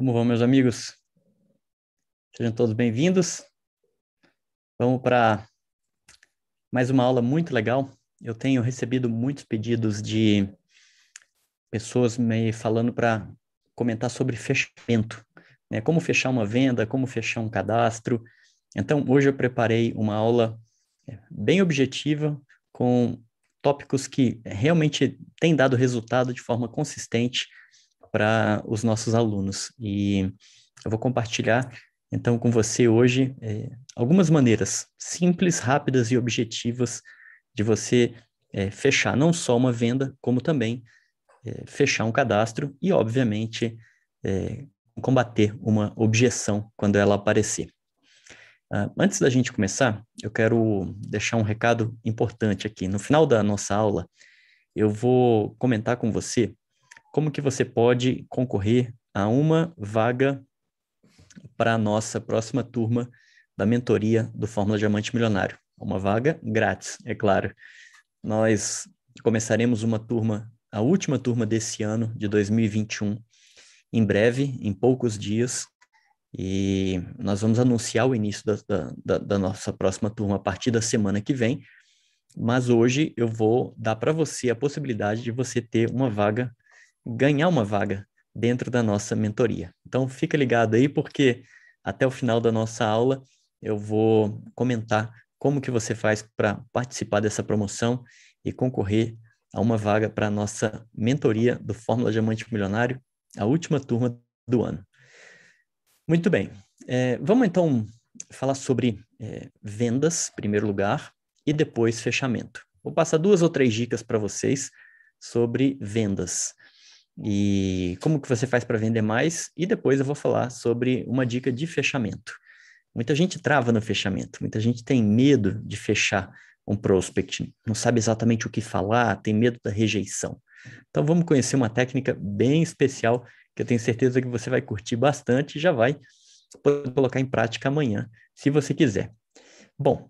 Como vão, meus amigos? Sejam todos bem-vindos. Vamos para mais uma aula muito legal. Eu tenho recebido muitos pedidos de pessoas me falando para comentar sobre fechamento, né? Como fechar uma venda, como fechar um cadastro. Então, hoje eu preparei uma aula é, bem objetiva com tópicos que realmente têm dado resultado de forma consistente para os nossos alunos. E eu vou compartilhar, então, com você hoje é, algumas maneiras simples, rápidas e objetivas de você é, fechar não só uma venda, como também fechar um cadastro e, obviamente, combater uma objeção quando ela aparecer. Uh, antes da gente começar, eu quero deixar um recado importante aqui. No final da nossa aula, eu vou comentar com você como que você pode concorrer a uma vaga para a nossa próxima turma da mentoria do Fórmula Diamante Milionário. Uma vaga grátis, é claro. Nós começaremos uma turma, a última turma desse ano, de 2021, em breve, em poucos dias, e nós vamos anunciar o início da, da, da nossa próxima turma a partir da semana que vem, mas hoje eu vou dar para você a possibilidade de você ter uma vaga ganhar uma vaga dentro da nossa mentoria. Então, fica ligado aí, porque até o final da nossa aula eu vou comentar como que você faz para participar dessa promoção e concorrer a uma vaga para a nossa mentoria do Fórmula Diamante Milionário, a última turma do ano. Muito bem, é, vamos então falar sobre é, vendas, em primeiro lugar, e depois fechamento. Vou passar duas ou três dicas para vocês sobre vendas e como que você faz para vender mais, e depois eu vou falar sobre uma dica de fechamento. Muita gente trava no fechamento, muita gente tem medo de fechar um prospect, não sabe exatamente o que falar, tem medo da rejeição. Então vamos conhecer uma técnica bem especial que eu tenho certeza que você vai curtir bastante e já vai poder colocar em prática amanhã, se você quiser. Bom,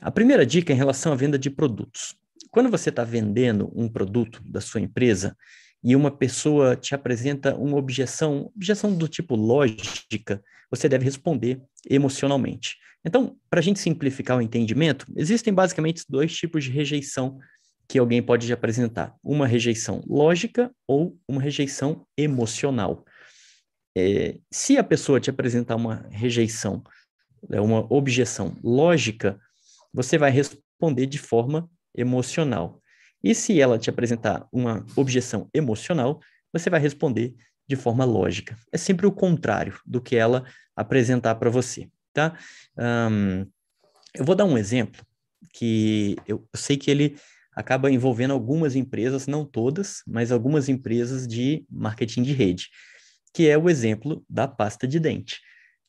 a primeira dica é em relação à venda de produtos. Quando você está vendendo um produto da sua empresa, e uma pessoa te apresenta uma objeção, objeção do tipo lógica, você deve responder emocionalmente. Então, para a gente simplificar o entendimento, existem basicamente dois tipos de rejeição que alguém pode apresentar: uma rejeição lógica ou uma rejeição emocional. É, se a pessoa te apresentar uma rejeição, é uma objeção lógica, você vai responder de forma emocional. E se ela te apresentar uma objeção emocional, você vai responder de forma lógica. É sempre o contrário do que ela apresentar para você, tá? Um, eu vou dar um exemplo que eu, eu sei que ele acaba envolvendo algumas empresas, não todas, mas algumas empresas de marketing de rede, que é o exemplo da pasta de dente.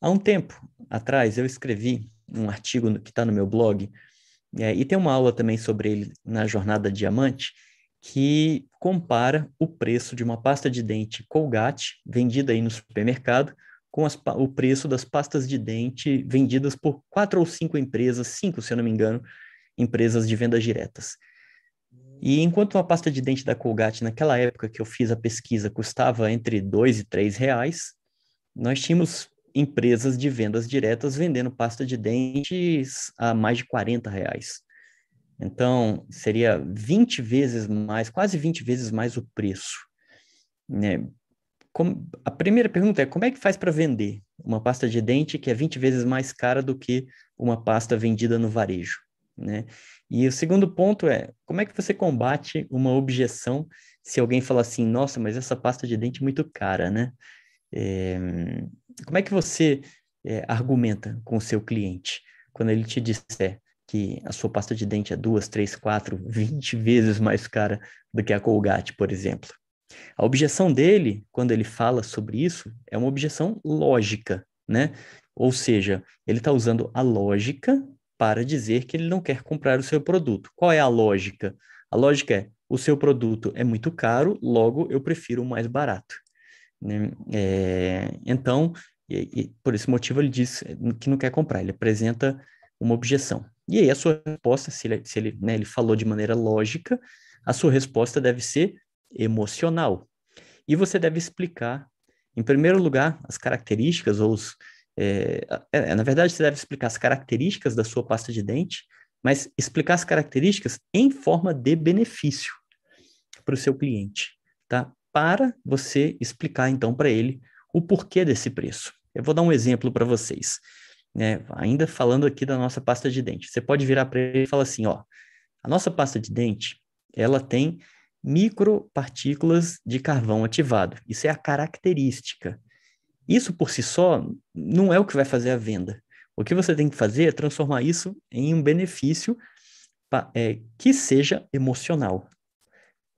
Há um tempo atrás, eu escrevi um artigo que está no meu blog é, e tem uma aula também sobre ele na Jornada Diamante, que compara o preço de uma pasta de dente Colgate, vendida aí no supermercado, com as, o preço das pastas de dente vendidas por quatro ou cinco empresas, cinco, se eu não me engano, empresas de vendas diretas. E enquanto uma pasta de dente da Colgate, naquela época que eu fiz a pesquisa, custava entre dois e três reais, nós tínhamos empresas de vendas diretas vendendo pasta de dentes a mais de 40 reais. Então, seria 20 vezes mais, quase 20 vezes mais o preço. Né? Como, a primeira pergunta é, como é que faz para vender uma pasta de dente que é 20 vezes mais cara do que uma pasta vendida no varejo? Né? E o segundo ponto é, como é que você combate uma objeção se alguém fala assim, nossa, mas essa pasta de dente é muito cara, né? É, como é que você é, argumenta com o seu cliente quando ele te disser que a sua pasta de dente é duas, três, quatro, vinte vezes mais cara do que a Colgate, por exemplo? A objeção dele, quando ele fala sobre isso, é uma objeção lógica, né? Ou seja, ele está usando a lógica para dizer que ele não quer comprar o seu produto. Qual é a lógica? A lógica é: o seu produto é muito caro, logo eu prefiro o mais barato. Né? É, então, E, e, por esse motivo ele diz que não quer comprar, ele apresenta uma objeção. E aí a sua resposta, se ele, se ele, né, ele falou de maneira lógica, a sua resposta deve ser emocional. E você deve explicar, em primeiro lugar, as características ou os, é, é, na verdade, você deve explicar as características da sua pasta de dente, mas explicar as características em forma de benefício para o seu cliente, tá? Para você explicar então para ele o porquê desse preço. Eu vou dar um exemplo para vocês. Né? Ainda falando aqui da nossa pasta de dente, você pode virar para ele e falar assim, ó, a nossa pasta de dente, ela tem micropartículas de carvão ativado. Isso é a característica. Isso por si só não é o que vai fazer a venda. O que você tem que fazer é transformar isso em um benefício é, que seja emocional,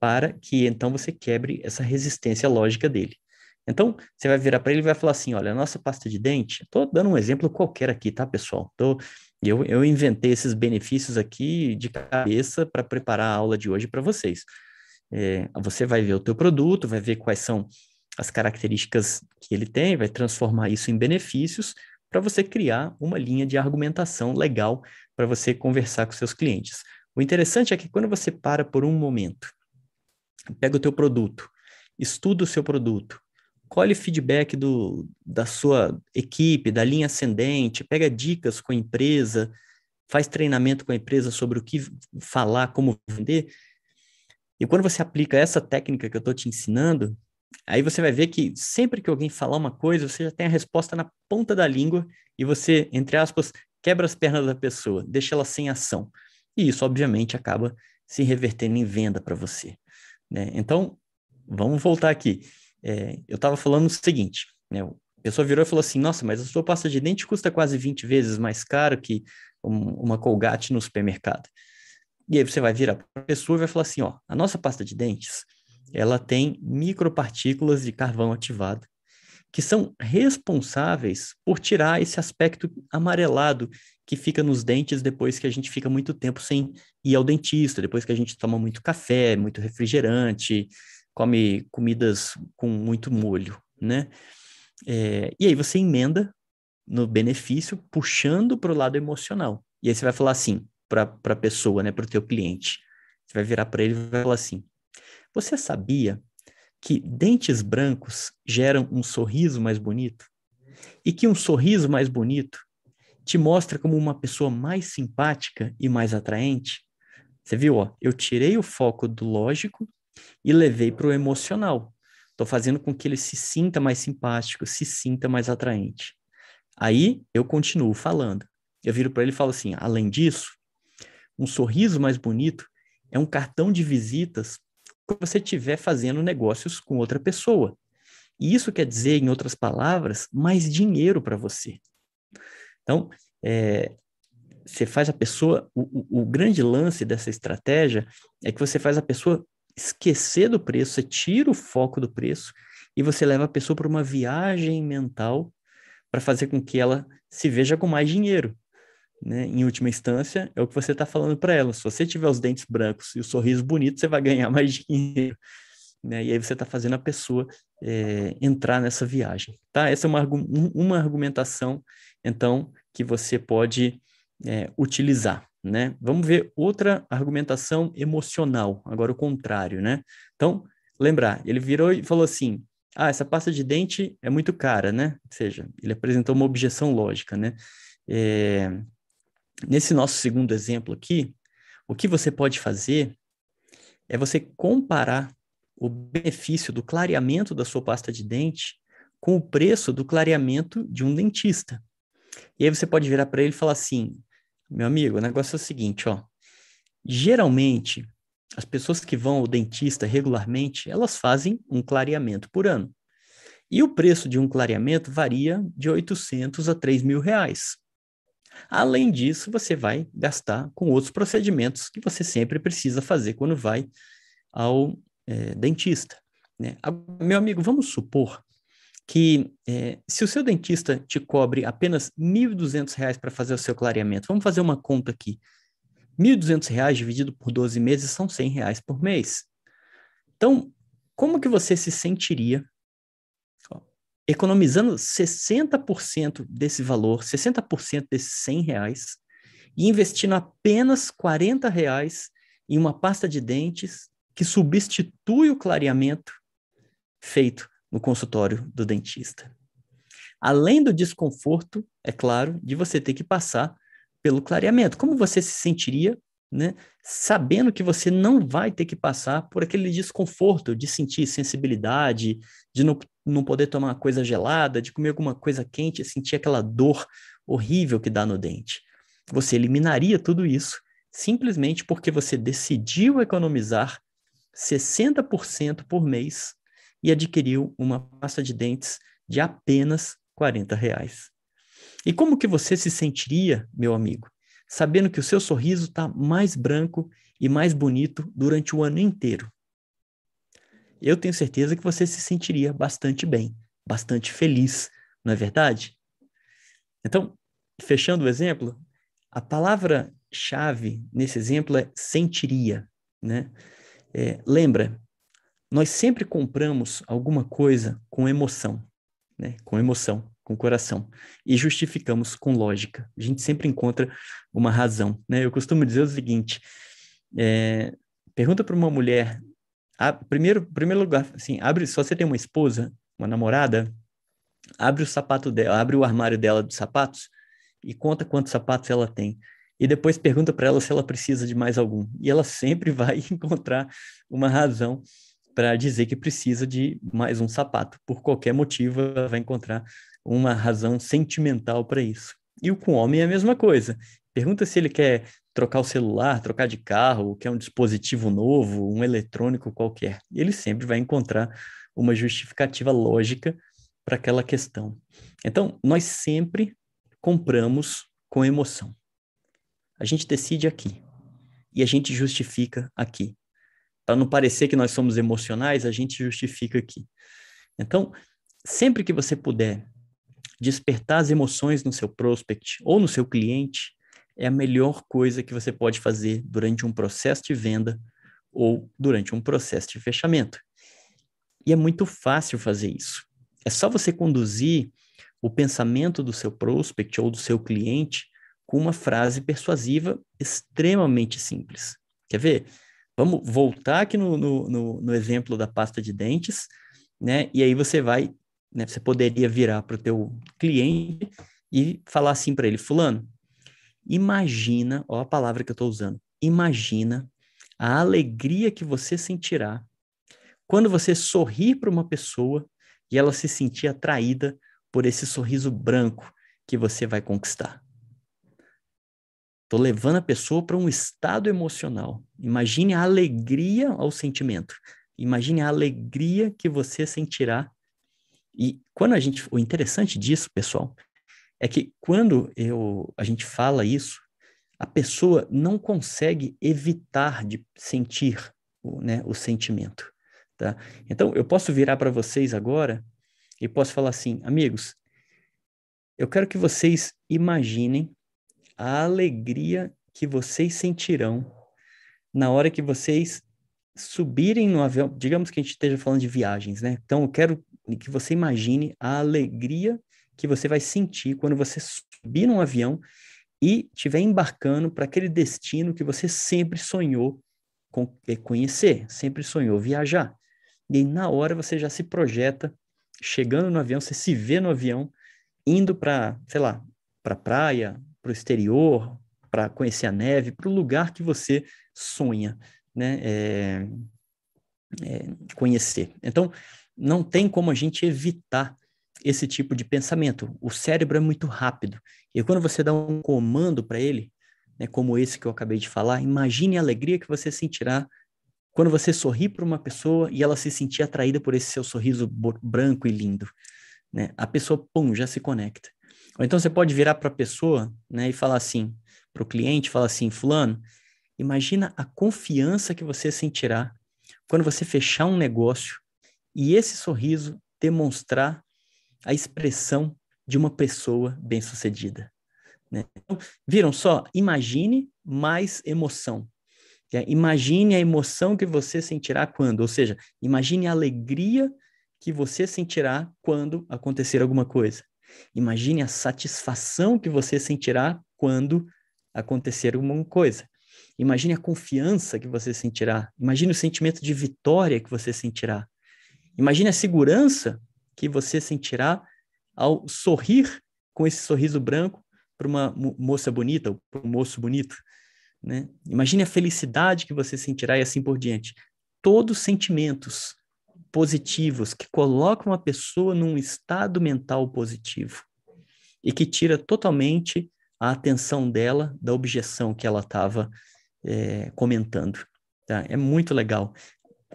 para que então você quebre essa resistência lógica dele. Então, você vai virar para ele e vai falar assim: olha, a nossa pasta de dente, estou dando um exemplo qualquer aqui, tá, pessoal? Tô, eu, eu inventei esses benefícios aqui de cabeça para preparar a aula de hoje para vocês. É, você vai ver o teu produto, vai ver quais são as características que ele tem, vai transformar isso em benefícios para você criar uma linha de argumentação legal para você conversar com seus clientes. O interessante é que quando você para por um momento, pega o teu produto, estuda o seu produto, colhe feedback do, da sua equipe, da linha ascendente, pega dicas com a empresa, faz treinamento com a empresa sobre o que falar, como vender. E quando você aplica essa técnica que eu estou te ensinando, aí você vai ver que sempre que alguém falar uma coisa, você já tem a resposta na ponta da língua e você, entre aspas, quebra as pernas da pessoa, deixa ela sem ação. E isso, obviamente, acaba se revertendo em venda para você. Né? Então, vamos voltar aqui. É, eu estava falando o seguinte, né? A pessoa virou e falou assim, nossa, mas a sua pasta de dente custa quase 20 vezes mais caro que um, uma Colgate no supermercado. E aí você vai virar para a pessoa e vai falar assim, ó, a nossa pasta de dentes, ela tem micropartículas de carvão ativado, que são responsáveis por tirar esse aspecto amarelado que fica nos dentes depois que a gente fica muito tempo sem ir ao dentista, depois que a gente toma muito café, muito refrigerante, come comidas com muito molho, né? É, e aí você emenda no benefício, puxando para o lado emocional. E aí você vai falar assim para a pessoa, né, para o teu cliente. Você vai virar para ele e vai falar assim: Você sabia que dentes brancos geram um sorriso mais bonito? E que um sorriso mais bonito te mostra como uma pessoa mais simpática e mais atraente? Você viu, ó, eu tirei o foco do lógico e levei para o emocional. Estou fazendo com que ele se sinta mais simpático, se sinta mais atraente. Aí eu continuo falando. Eu viro para ele e falo assim: além disso, um sorriso mais bonito é um cartão de visitas você estiver fazendo negócios com outra pessoa. E isso quer dizer, em outras palavras, mais dinheiro para você. Então, é, você faz a pessoa. O, o, grande lance dessa estratégia é que você faz a pessoa esquecer do preço, você tira o foco do preço e você leva a pessoa para uma viagem mental para fazer com que ela se veja com mais dinheiro. Né? Em última instância, é o que você está falando para ela. Se você tiver os dentes brancos e o sorriso bonito, você vai ganhar mais dinheiro. Né? E aí você está fazendo a pessoa é, entrar nessa viagem. Tá? Essa é uma, uma argumentação, então, que você pode é, utilizar né? Vamos ver outra argumentação emocional, agora o contrário, né? Então, lembrar, ele virou e falou assim: "Ah, essa pasta de dente é muito cara, né?" Ou seja, ele apresentou uma objeção lógica, né? É... Nesse nosso segundo exemplo aqui, o que você pode fazer é você comparar o benefício do clareamento da sua pasta de dente com o preço do clareamento de um dentista. E aí você pode virar para ele e falar assim: meu amigo, o negócio é o seguinte, ó. Geralmente, as pessoas que vão ao dentista regularmente, elas fazem um clareamento por ano. E o preço de um clareamento varia de 800 a 3 mil reais. Além disso, você vai gastar com outros procedimentos que você sempre precisa fazer quando vai ao é, dentista. Né? Meu amigo, vamos supor que é, se o seu dentista te cobre apenas R$ 1.200 para fazer o seu clareamento, vamos fazer uma conta aqui. R$ 1.200 dividido por 12 meses são R$ reais por mês. Então, como que você se sentiria economizando 60% desse valor, 60% desses 100 reais, e investindo apenas 40 reais em uma pasta de dentes que substitui o clareamento feito no consultório do dentista. Além do desconforto, é claro, de você ter que passar pelo clareamento. Como você se sentiria, né, sabendo que você não vai ter que passar por aquele desconforto de sentir sensibilidade, de não, não poder tomar uma coisa gelada, de comer alguma coisa quente, sentir aquela dor horrível que dá no dente. Você eliminaria tudo isso simplesmente porque você decidiu economizar 60% por mês e adquiriu uma pasta de dentes de apenas 40 reais. E como que você se sentiria, meu amigo, sabendo que o seu sorriso está mais branco e mais bonito durante o ano inteiro? Eu tenho certeza que você se sentiria bastante bem, bastante feliz, não é verdade? Então, fechando o exemplo, a palavra-chave nesse exemplo é sentiria, né? É, lembra, nós sempre compramos alguma coisa com emoção, né? Com emoção, com coração e justificamos com lógica. A gente sempre encontra uma razão, né? Eu costumo dizer o seguinte: é, pergunta para uma mulher, a, primeiro, primeiro lugar, assim, abre, se você tem uma esposa, uma namorada, abre o sapato dela, abre o armário dela de sapatos e conta quantos sapatos ela tem e depois pergunta para ela se ela precisa de mais algum. E ela sempre vai encontrar uma razão para dizer que precisa de mais um sapato. Por qualquer motivo, ela vai encontrar uma razão sentimental para isso. E com o homem é a mesma coisa. Pergunta se ele quer trocar o celular, trocar de carro, quer um dispositivo novo, um eletrônico qualquer. Ele sempre vai encontrar uma justificativa lógica para aquela questão. Então, nós sempre compramos com emoção. A gente decide aqui e a gente justifica aqui. Para não parecer que nós somos emocionais, a gente justifica aqui. Então, sempre que você puder despertar as emoções no seu prospect ou no seu cliente, é a melhor coisa que você pode fazer durante um processo de venda ou durante um processo de fechamento. E é muito fácil fazer isso. É só você conduzir o pensamento do seu prospect ou do seu cliente com uma frase persuasiva extremamente simples. Quer ver? Vamos voltar aqui no, no, no, no exemplo da pasta de dentes, né? E aí você vai, né? Você poderia virar para o teu cliente e falar assim para ele, fulano, imagina, ó a palavra que eu estou usando, imagina a alegria que você sentirá quando você sorrir para uma pessoa e ela se sentir atraída por esse sorriso branco que você vai conquistar. Estou levando a pessoa para um estado emocional. Imagine a alegria ao sentimento. Imagine a alegria que você sentirá. E quando a gente, o interessante disso, pessoal, é que quando eu, a gente fala isso, a pessoa não consegue evitar de sentir o, né, o sentimento. Tá? Então, eu posso virar para vocês agora e posso falar assim, amigos, eu quero que vocês imaginem a alegria que vocês sentirão na hora que vocês subirem no avião. Digamos que a gente esteja falando de viagens, né? Então, eu quero que você imagine a alegria que você vai sentir quando você subir num avião e estiver embarcando para aquele destino que você sempre sonhou é, conhecer, sempre sonhou viajar. E aí, na hora, você já se projeta, chegando no avião, você se vê no avião, indo para, sei lá, para praia, para o exterior, para conhecer a neve, para o lugar que você sonha né, é, é, conhecer. Então, não tem como a gente evitar esse tipo de pensamento. O cérebro é muito rápido. E quando você dá um comando para ele, né, como esse que eu acabei de falar, imagine a alegria que você sentirá quando você sorrir para uma pessoa e ela se sentir atraída por esse seu sorriso branco e lindo. Né? A pessoa, pum, já se conecta. Ou então você pode virar para a pessoa né, e falar assim, para o cliente, falar assim, fulano, imagina a confiança que você sentirá quando você fechar um negócio e esse sorriso demonstrar a expressão de uma pessoa bem-sucedida. Né? Então, viram só? Imagine mais emoção. Imagine a emoção que você sentirá quando, ou seja, imagine a alegria que você sentirá quando acontecer alguma coisa. Imagine a satisfação que você sentirá quando acontecer alguma coisa. Imagine a confiança que você sentirá. Imagine o sentimento de vitória que você sentirá. Imagine a segurança que você sentirá ao sorrir com esse sorriso branco para uma moça bonita ou para um moço bonito. Né? Imagine a felicidade que você sentirá e assim por diante. Todos sentimentos positivos que colocam a pessoa num estado mental positivo e que tira totalmente a atenção dela da objeção que ela estava é, comentando. Tá? É muito legal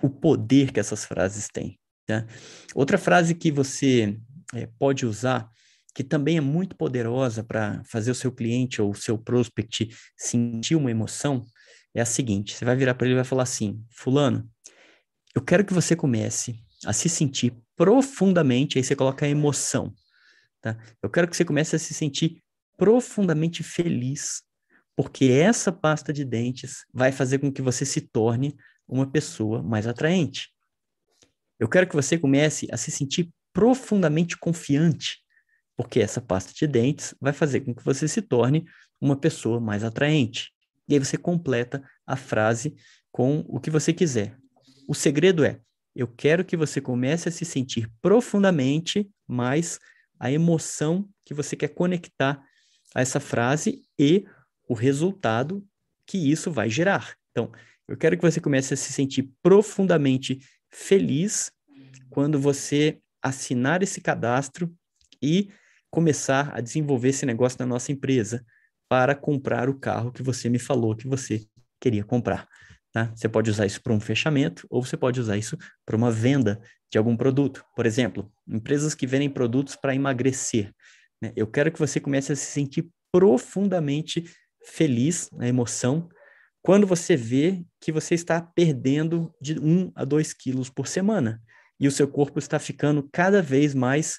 o poder que essas frases têm. Tá? Outra frase que você é, pode usar, que também é muito poderosa para fazer o seu cliente ou o seu prospect sentir uma emoção, é a seguinte: você vai virar para ele e vai falar assim, Fulano, eu quero que você comece a se sentir profundamente, aí você coloca a emoção, tá? Eu quero que você comece a se sentir profundamente feliz, porque essa pasta de dentes vai fazer com que você se torne uma pessoa mais atraente. Eu quero que você comece a se sentir profundamente confiante, porque essa pasta de dentes vai fazer com que você se torne uma pessoa mais atraente. E aí você completa a frase com o que você quiser. O segredo é: eu quero que você comece a se sentir profundamente mais a emoção que você quer conectar a essa frase e o resultado que isso vai gerar. Então, eu quero que você comece a se sentir profundamente feliz quando você assinar esse cadastro e começar a desenvolver esse negócio na nossa empresa para comprar o carro que você me falou que você queria comprar. Tá? Você pode usar isso para um fechamento ou você pode usar isso para uma venda de algum produto. Por exemplo, empresas que vendem produtos para emagrecer. Né? Eu quero que você comece a se sentir profundamente feliz, na emoção, quando você vê que você está perdendo de 1 a 2 quilos por semana e o seu corpo está ficando cada vez mais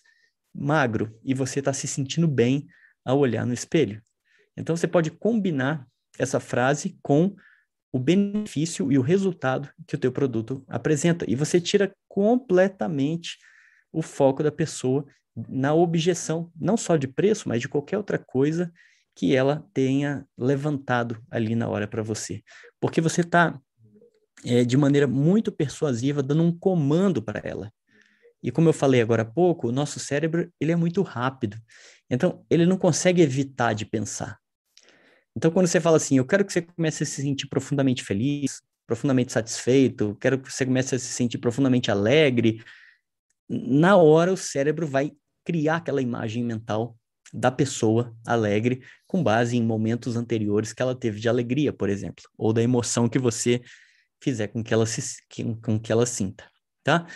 magro e você está se sentindo bem ao olhar no espelho. Então você pode combinar essa frase com o benefício e o resultado que o teu produto apresenta. E você tira completamente o foco da pessoa na objeção, não só de preço, mas de qualquer outra coisa que ela tenha levantado ali na hora para você. Porque você está, é, de maneira muito persuasiva, dando um comando para ela. E como eu falei agora há pouco, o nosso cérebro ele é muito rápido. Então, ele não consegue evitar de pensar. Então, quando você fala assim, eu quero que você comece a se sentir profundamente feliz, profundamente satisfeito, quero que você comece a se sentir profundamente alegre, na hora o cérebro vai criar aquela imagem mental da pessoa alegre com base em momentos anteriores que ela teve de alegria, por exemplo, ou da emoção que você fizer com que ela se com que ela sinta, tá?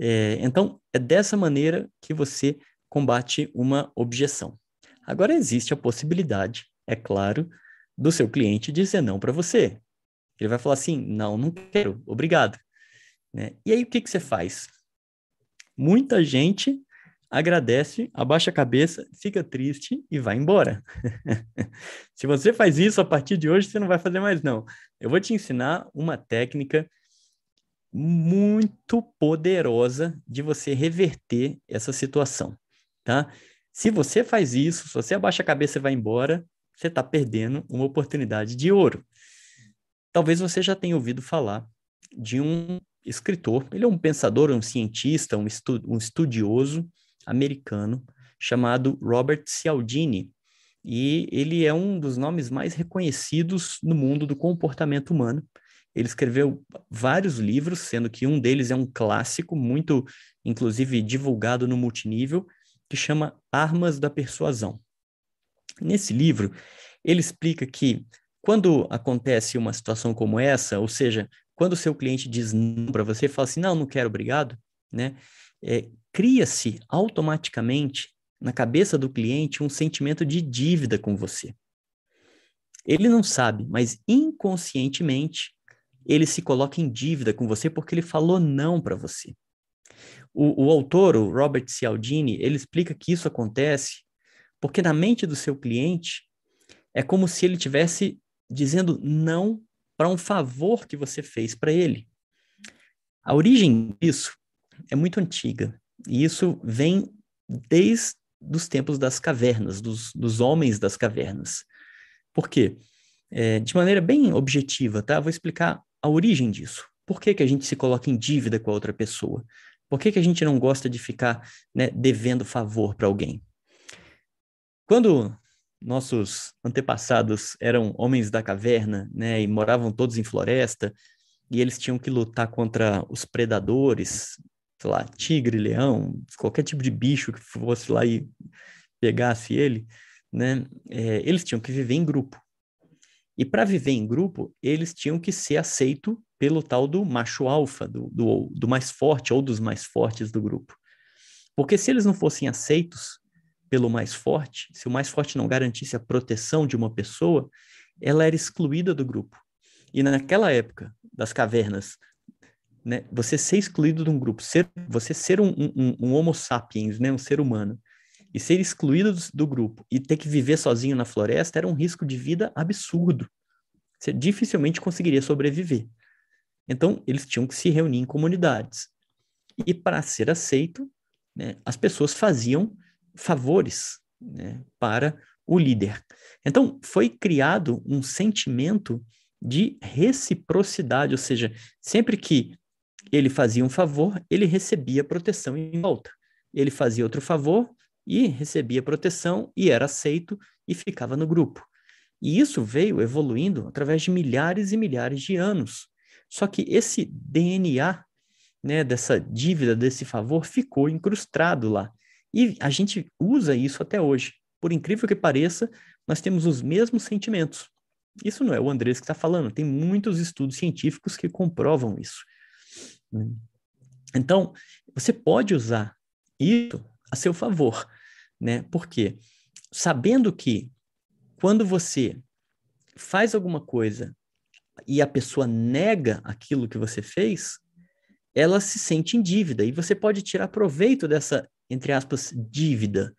É, então é dessa maneira que você combate uma objeção. Agora existe a possibilidade, é claro, do seu cliente dizer não para você. Ele vai falar assim: não, não quero, obrigado. Né? E aí o que, que você faz? Muita gente agradece, abaixa a cabeça, fica triste e vai embora. Se você faz isso a partir de hoje, você não vai fazer mais não. Eu vou te ensinar uma técnica muito poderosa de você reverter essa situação, tá? Se você faz isso, se você abaixa a cabeça e vai embora, você está perdendo uma oportunidade de ouro. Talvez você já tenha ouvido falar de um escritor, ele é um pensador, um cientista, um, estu um estudioso americano chamado Robert Cialdini. E ele é um dos nomes mais reconhecidos no mundo do comportamento humano. Ele escreveu vários livros, sendo que um deles é um clássico, muito, inclusive, divulgado no multinível, que chama Armas da Persuasão. Nesse livro, ele explica que quando acontece uma situação como essa, ou seja, quando o seu cliente diz não para você, fala assim, não, não quero, obrigado, né? É, Cria-se automaticamente na cabeça do cliente um sentimento de dívida com você. Ele não sabe, mas inconscientemente ele se coloca em dívida com você porque ele falou não para você. O, o, autor, o Robert Cialdini, ele explica que isso acontece porque na mente do seu cliente é como se ele tivesse dizendo não para um favor que você fez para ele. A origem disso é muito antiga. E isso vem desde os tempos das cavernas, dos, dos homens das cavernas. Por quê? É, de maneira bem objetiva, tá? Vou explicar a origem disso. Por que, que a gente se coloca em dívida com a outra pessoa? Por que, que a gente não gosta de ficar né, devendo favor para alguém? Quando nossos antepassados eram homens da caverna, né, e moravam todos em floresta, e eles tinham que lutar contra os predadores, sei lá, tigre, leão, qualquer tipo de bicho que fosse lá e pegasse ele, né, é, eles tinham que viver em grupo. E para viver em grupo, eles tinham que ser aceitos pelo tal do macho alfa, do, do, do mais forte ou dos mais fortes do grupo. Porque se eles não fossem aceitos pelo mais forte, se o mais forte não garantisse a proteção de uma pessoa, ela era excluída do grupo. E naquela época das cavernas, né, você ser excluído de um grupo, ser, você ser um, um, um homo sapiens, né, um ser humano, e ser excluído do, do, grupo e ter que viver sozinho na floresta era um risco de vida absurdo. Você dificilmente conseguiria sobreviver. Então, eles tinham que se reunir em comunidades. E para ser aceito, né, as pessoas faziam favores né, para o líder. Então, foi criado um sentimento de reciprocidade, ou seja, sempre que ele fazia um favor, ele recebia proteção em volta. Ele fazia outro favor e recebia proteção e era aceito e ficava no grupo. E isso veio evoluindo através de milhares e milhares de anos. Só que esse DNA, né, dessa dívida, desse favor, ficou incrustado lá. E a gente usa isso até hoje. Por incrível que pareça, nós temos os mesmos sentimentos. Isso não é o Andrés que está falando, tem muitos estudos científicos que comprovam isso. Então, você pode usar isso a seu favor, né? Porque sabendo que quando você faz alguma coisa e a pessoa nega aquilo que você fez, ela se sente em dívida e você pode tirar proveito dessa, entre aspas, dívida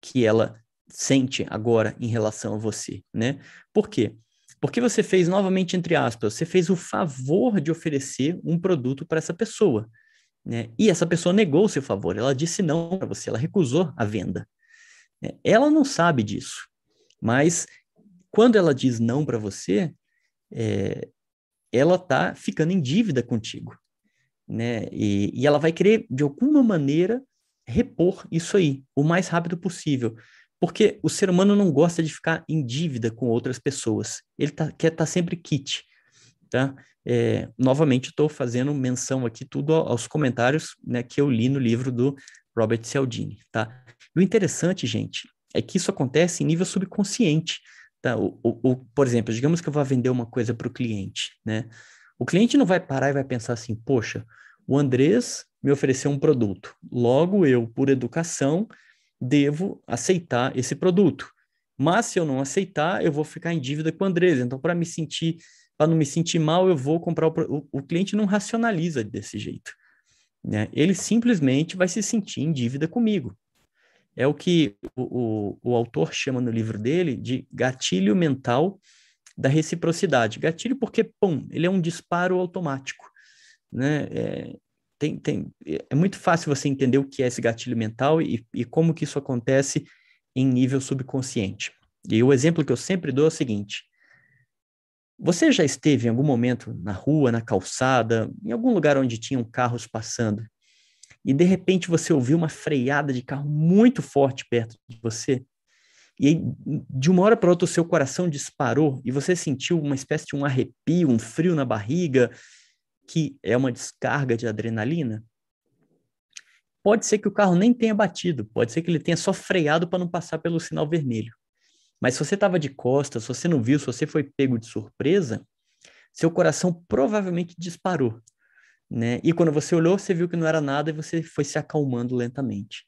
que ela sente agora em relação a você, né? Por quê? Porque você fez novamente entre aspas, você fez o favor de oferecer um produto para essa pessoa, né? E essa pessoa negou o seu favor, ela disse não para você, ela recusou a venda. Né? Ela não sabe disso, mas quando ela diz não para você, é, ela está ficando em dívida contigo, né? E, e ela vai querer de alguma maneira repor isso aí o mais rápido possível. Porque o ser humano não gosta de ficar em dívida com outras pessoas. Ele tá, quer estar tá sempre kit, tá? É, novamente, estou fazendo menção aqui tudo aos comentários né, que eu li no livro do Robert Cialdini, tá? E o interessante, gente, é que isso acontece em nível subconsciente, tá? O, o, o por exemplo, digamos que eu vá vender uma coisa para o cliente, né? O cliente não vai parar e vai pensar assim, poxa, o Andrés me ofereceu um produto, logo eu, por educação, devo aceitar esse produto. Mas se eu não aceitar, eu vou ficar em dívida com o Andrés. Então, para me sentir, para não me sentir mal, eu vou comprar o, o, o cliente não racionaliza desse jeito. Né? Ele simplesmente vai se sentir em dívida comigo. É o que o, o, o autor chama no livro dele de gatilho mental da reciprocidade. Gatilho porque, pum, ele é um disparo automático. Né? É, tem, tem, é muito fácil você entender o que é esse gatilho mental e, e como que isso acontece em nível subconsciente. E o exemplo que eu sempre dou é o seguinte: você já esteve em algum momento na rua, na calçada, em algum lugar onde tinham carros passando, e de repente você ouviu uma freada de carro muito forte perto de você? E aí, de uma hora para outra, o seu coração disparou e você sentiu uma espécie de um arrepio, um frio na barriga, que é uma descarga de adrenalina, pode ser que o carro nem tenha batido, pode ser que ele tenha só freado para não passar pelo sinal vermelho. Mas se você estava de costas, se você não viu, se você foi pego de surpresa, seu coração provavelmente disparou. Né? E quando você olhou, você viu que não era nada e você foi se acalmando lentamente.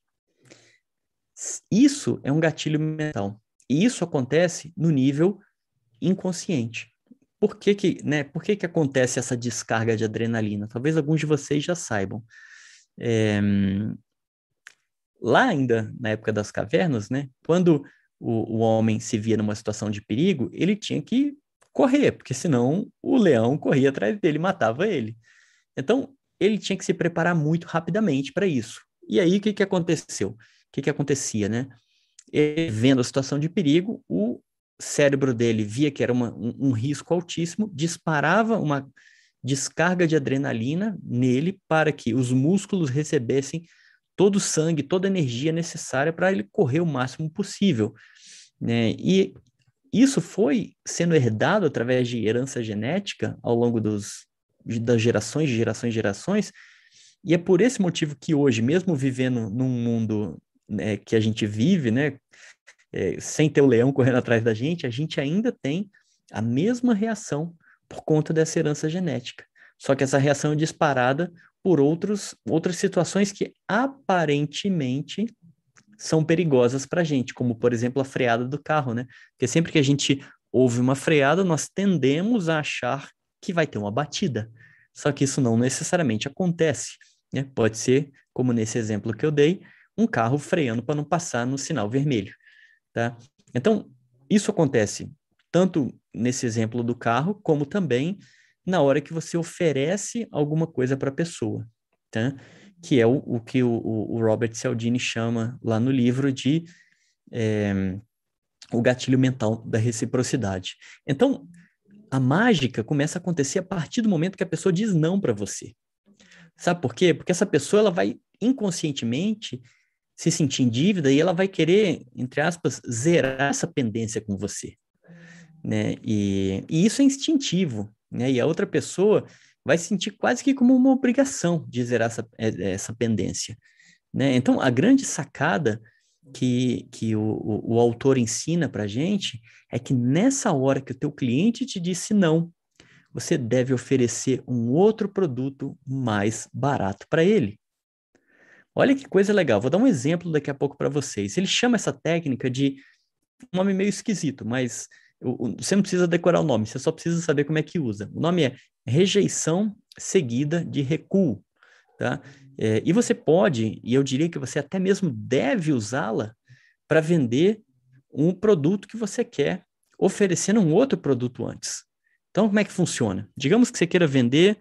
Isso é um gatilho mental. E isso acontece no nível inconsciente por que que, né, por que que acontece essa descarga de adrenalina? Talvez alguns de vocês já saibam. É, lá ainda, na época das cavernas, né, quando o, o homem se via numa situação de perigo, ele tinha que correr, porque senão o leão corria atrás dele, matava ele. Então, ele tinha que se preparar muito rapidamente para isso. E aí, o que, que aconteceu? O que, que acontecia, né? Vendo a situação de perigo, o cérebro dele via que era uma, um, um risco altíssimo, disparava uma descarga de adrenalina nele para que os músculos recebessem todo o sangue, toda a energia necessária para ele correr o máximo possível. Né? E isso foi sendo herdado através de herança genética ao longo dos, das gerações, de gerações, gerações, e é por esse motivo que hoje, mesmo vivendo num mundo né, que a gente vive, né, é, sem ter o leão correndo atrás da gente, a gente ainda tem a mesma reação por conta dessa herança genética. Só que essa reação é disparada por outros, outras situações que aparentemente são perigosas para a gente, como por exemplo a freada do carro, né? Porque sempre que a gente ouve uma freada, nós tendemos a achar que vai ter uma batida. Só que isso não necessariamente acontece. Né? Pode ser, como nesse exemplo que eu dei, um carro freando para não passar no sinal vermelho. Tá? Então, isso acontece tanto nesse exemplo do carro, como também na hora que você oferece alguma coisa para a pessoa, tá? que é o, o que o, o, Robert Cialdini chama lá no livro de é, o gatilho mental da reciprocidade. Então, a mágica começa a acontecer a partir do momento que a pessoa diz não para você. Sabe por quê? Porque essa pessoa ela vai inconscientemente se sentir em dívida e ela vai querer, entre aspas, zerar essa pendência com você. Né? E, e isso é instintivo. Né? E a outra pessoa vai sentir quase que como uma obrigação de zerar essa, é, essa pendência. Né? Então, a grande sacada que, que o, o, o autor ensina para gente é que nessa hora que o teu cliente te disse não, você deve oferecer um outro produto mais barato para ele. Olha que coisa legal. Vou dar um exemplo daqui a pouco para vocês. Ele chama essa técnica de um nome meio esquisito, mas você não precisa decorar o nome, você só precisa saber como é que usa. O nome é rejeição seguida de recuo, tá? É, e você pode, e eu diria que você até mesmo deve usá-la para vender um produto que você quer, oferecendo um outro produto antes. Então, como é que funciona? Digamos que você queira vender,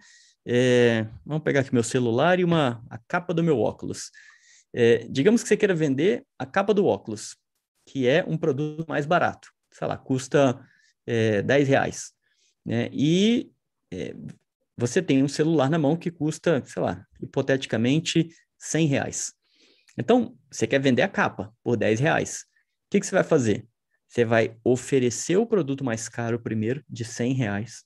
é, vamos pegar aqui meu celular e uma, a capa do meu óculos. É, digamos que você queira vender a capa do óculos, que é um produto mais barato sei lá, custa é, 10 reais. Né? E é, você tem um celular na mão que custa, sei lá, hipoteticamente 100 reais. Então, você quer vender a capa por 10 reais. O que, que você vai fazer? Você vai oferecer o produto mais caro primeiro, de 100 reais.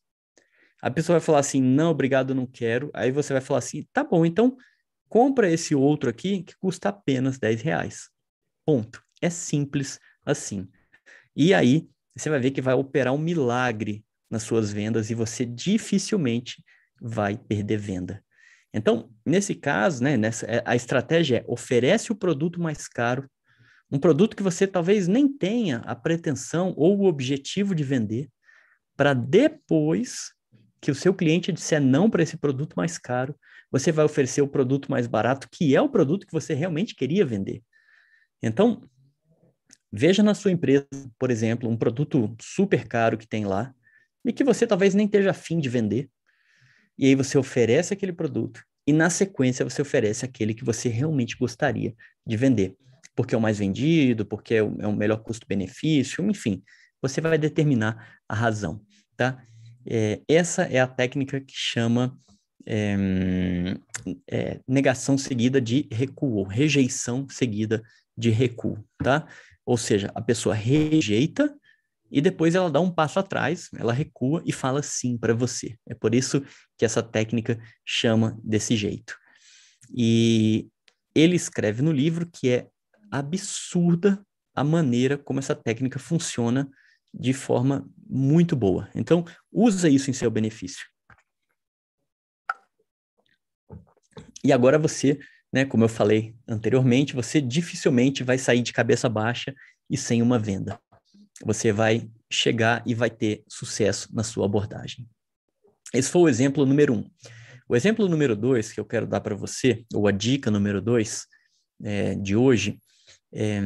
A pessoa vai falar assim, não, obrigado, não quero. Aí você vai falar assim, tá bom, então compra esse outro aqui que custa apenas 10 reais. Ponto. É simples assim. E aí você vai ver que vai operar um milagre nas suas vendas e você dificilmente vai perder venda. Então, nesse caso, né, nessa, é, a estratégia é oferece o produto mais caro, um produto que você talvez nem tenha a pretensão ou o objetivo de vender, para depois que o seu cliente disser não para esse produto mais caro, você vai oferecer o produto mais barato, que é o produto que você realmente queria vender. Então, Veja na sua empresa, por exemplo, um produto super caro que tem lá e que você talvez nem esteja afim de vender. E aí você oferece aquele produto e na sequência você oferece aquele que você realmente gostaria de vender. Porque é o mais vendido, porque é o, é melhor custo-benefício, enfim, você vai determinar a razão, tá? É, essa é a técnica que chama é, é, negação seguida de recuo, ou rejeição seguida de recuo, tá? Ou seja, a pessoa rejeita e depois ela dá um passo atrás, ela recua e fala sim para você. É por isso que essa técnica chama desse jeito. E ele escreve no livro que é absurda a maneira como essa técnica funciona de forma muito boa. Então, usa isso em seu benefício. E agora você né? Como eu falei anteriormente, você dificilmente vai sair de cabeça baixa e sem uma venda. Você vai chegar e vai ter sucesso na sua abordagem. Esse foi o exemplo número um. O exemplo número dois que eu quero dar para você, ou a dica número dois é, de hoje, é,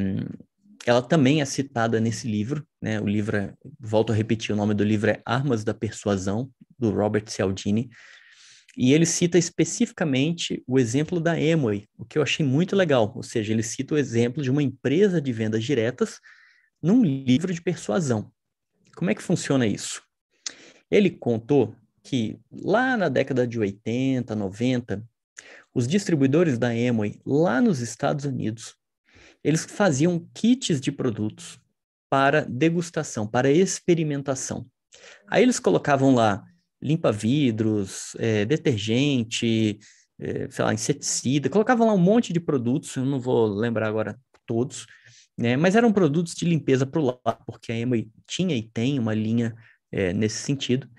ela também é citada nesse livro, né? O livro, é, volto a repetir, o nome do livro é Armas da Persuasão, do Robert Cialdini. E ele cita especificamente o exemplo da Amway, o que eu achei muito legal. Ou seja, ele cita o exemplo de uma empresa de vendas diretas num livro de persuasão. Como é que funciona isso? Ele contou que lá na década de 80, 90, os distribuidores da Amway lá nos Estados Unidos, eles faziam kits de produtos para degustação, para experimentação. Aí eles colocavam lá limpa-vidros, é, detergente, é, sei lá, inseticida, colocavam lá um monte de produtos, eu não vou lembrar agora todos, né? Mas eram produtos de limpeza para o lar, porque a Emma tinha e tem uma linha é, nesse sentido.